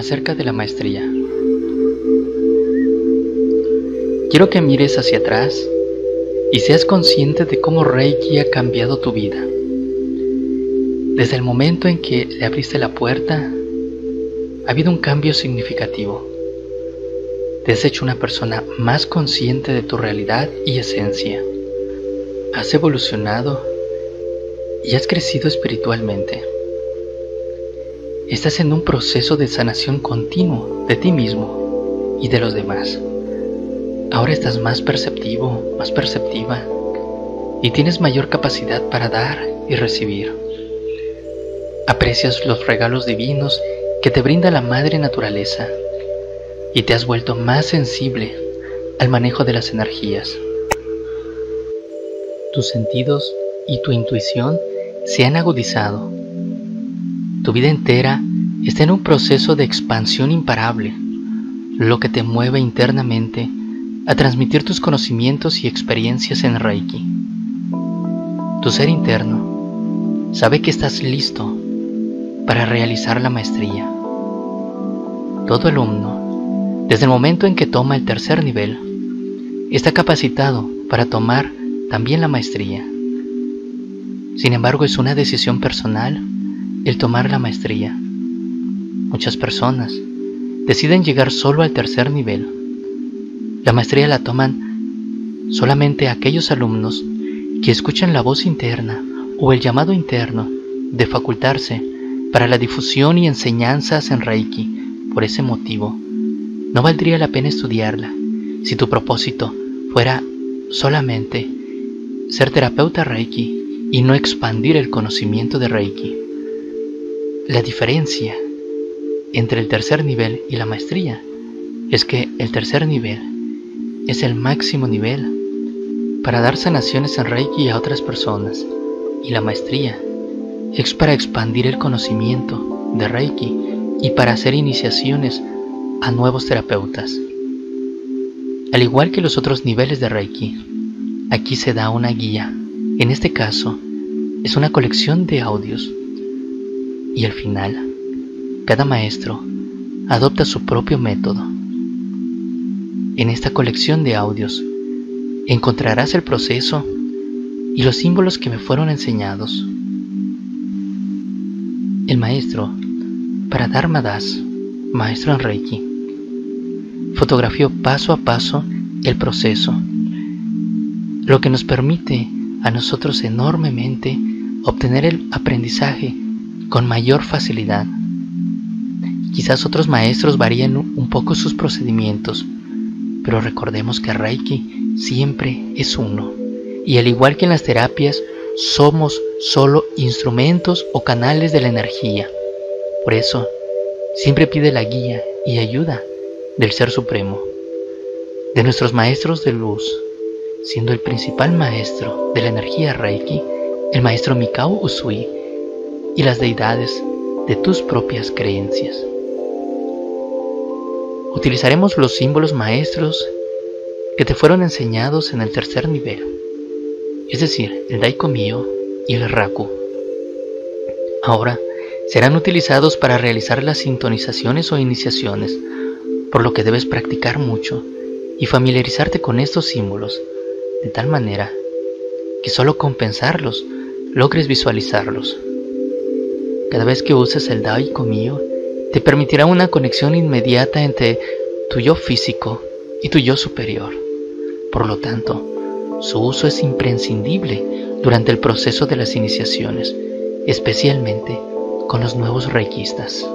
acerca de la maestría. Quiero que mires hacia atrás y seas consciente de cómo Reiki ha cambiado tu vida. Desde el momento en que le abriste la puerta, ha habido un cambio significativo. Te has hecho una persona más consciente de tu realidad y esencia. Has evolucionado y has crecido espiritualmente. Estás en un proceso de sanación continuo de ti mismo y de los demás. Ahora estás más perceptivo, más perceptiva y tienes mayor capacidad para dar y recibir. Aprecias los regalos divinos que te brinda la madre naturaleza y te has vuelto más sensible al manejo de las energías. Tus sentidos y tu intuición se han agudizado tu vida entera está en un proceso de expansión imparable, lo que te mueve internamente a transmitir tus conocimientos y experiencias en Reiki. Tu ser interno sabe que estás listo para realizar la maestría. Todo alumno, desde el momento en que toma el tercer nivel, está capacitado para tomar también la maestría. Sin embargo, es una decisión personal el tomar la maestría. Muchas personas deciden llegar solo al tercer nivel. La maestría la toman solamente aquellos alumnos que escuchan la voz interna o el llamado interno de facultarse para la difusión y enseñanzas en Reiki. Por ese motivo, no valdría la pena estudiarla si tu propósito fuera solamente ser terapeuta Reiki y no expandir el conocimiento de Reiki. La diferencia entre el tercer nivel y la maestría es que el tercer nivel es el máximo nivel para dar sanaciones en Reiki a otras personas y la maestría es para expandir el conocimiento de Reiki y para hacer iniciaciones a nuevos terapeutas. Al igual que los otros niveles de Reiki, aquí se da una guía. En este caso, es una colección de audios y al final, cada maestro adopta su propio método. En esta colección de audios encontrarás el proceso y los símbolos que me fueron enseñados. El maestro, para Dharma Das, maestro en Reiki, fotografió paso a paso el proceso, lo que nos permite a nosotros enormemente obtener el aprendizaje con mayor facilidad. Quizás otros maestros varíen un poco sus procedimientos, pero recordemos que Reiki siempre es uno. Y al igual que en las terapias, somos solo instrumentos o canales de la energía. Por eso, siempre pide la guía y ayuda del Ser Supremo, de nuestros maestros de luz, siendo el principal maestro de la energía Reiki, el maestro Mikao Usui, y las deidades de tus propias creencias. Utilizaremos los símbolos maestros que te fueron enseñados en el tercer nivel, es decir, el Daikomiyo y el Raku. Ahora serán utilizados para realizar las sintonizaciones o iniciaciones, por lo que debes practicar mucho y familiarizarte con estos símbolos, de tal manera que solo compensarlos logres visualizarlos. Cada vez que uses el Daiko mío, te permitirá una conexión inmediata entre tu yo físico y tu yo superior. Por lo tanto, su uso es imprescindible durante el proceso de las iniciaciones, especialmente con los nuevos reikistas.